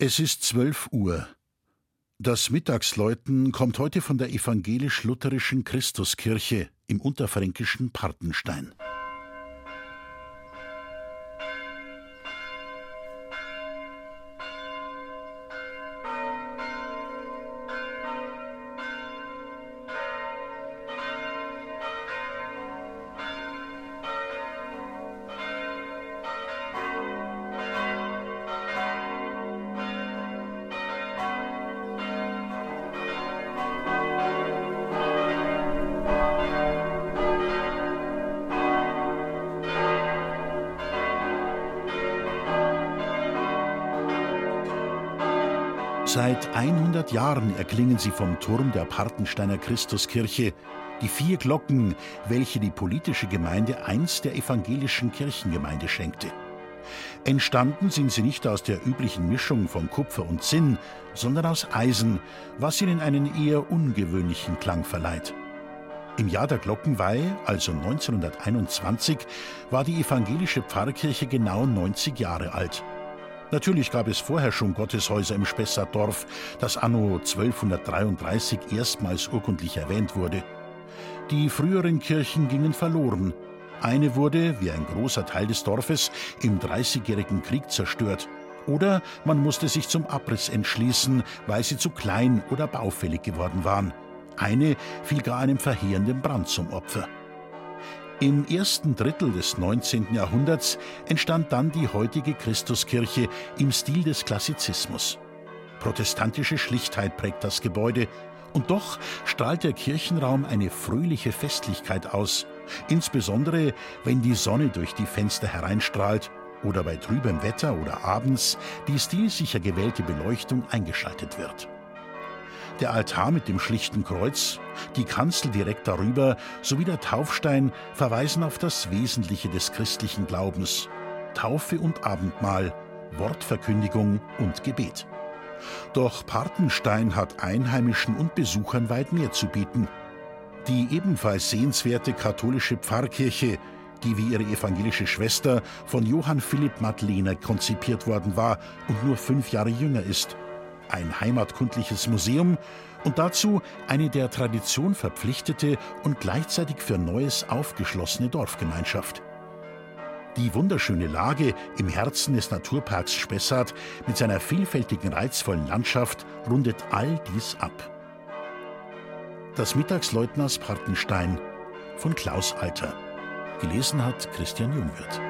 Es ist zwölf Uhr. Das Mittagsläuten kommt heute von der evangelisch-lutherischen Christuskirche im unterfränkischen Partenstein. Seit 100 Jahren erklingen sie vom Turm der Partensteiner Christuskirche, die vier Glocken, welche die politische Gemeinde einst der evangelischen Kirchengemeinde schenkte. Entstanden sind sie nicht aus der üblichen Mischung von Kupfer und Zinn, sondern aus Eisen, was ihnen einen eher ungewöhnlichen Klang verleiht. Im Jahr der Glockenweihe, also 1921, war die evangelische Pfarrkirche genau 90 Jahre alt. Natürlich gab es vorher schon Gotteshäuser im Spessartdorf, das anno 1233 erstmals urkundlich erwähnt wurde. Die früheren Kirchen gingen verloren. Eine wurde, wie ein großer Teil des Dorfes, im Dreißigjährigen Krieg zerstört. Oder man musste sich zum Abriss entschließen, weil sie zu klein oder baufällig geworden waren. Eine fiel gar einem verheerenden Brand zum Opfer. Im ersten Drittel des 19. Jahrhunderts entstand dann die heutige Christuskirche im Stil des Klassizismus. Protestantische Schlichtheit prägt das Gebäude, und doch strahlt der Kirchenraum eine fröhliche Festlichkeit aus, insbesondere wenn die Sonne durch die Fenster hereinstrahlt oder bei trübem Wetter oder abends die stilsicher gewählte Beleuchtung eingeschaltet wird. Der Altar mit dem schlichten Kreuz, die Kanzel direkt darüber sowie der Taufstein verweisen auf das Wesentliche des christlichen Glaubens: Taufe und Abendmahl, Wortverkündigung und Gebet. Doch Partenstein hat Einheimischen und Besuchern weit mehr zu bieten. Die ebenfalls sehenswerte katholische Pfarrkirche, die wie ihre evangelische Schwester von Johann Philipp Madlener konzipiert worden war und nur fünf Jahre jünger ist, ein heimatkundliches Museum und dazu eine der Tradition verpflichtete und gleichzeitig für Neues aufgeschlossene Dorfgemeinschaft. Die wunderschöne Lage im Herzen des Naturparks Spessart mit seiner vielfältigen, reizvollen Landschaft rundet all dies ab. Das Mittagsleutners Partenstein von Klaus Alter. Gelesen hat Christian Jungwirth.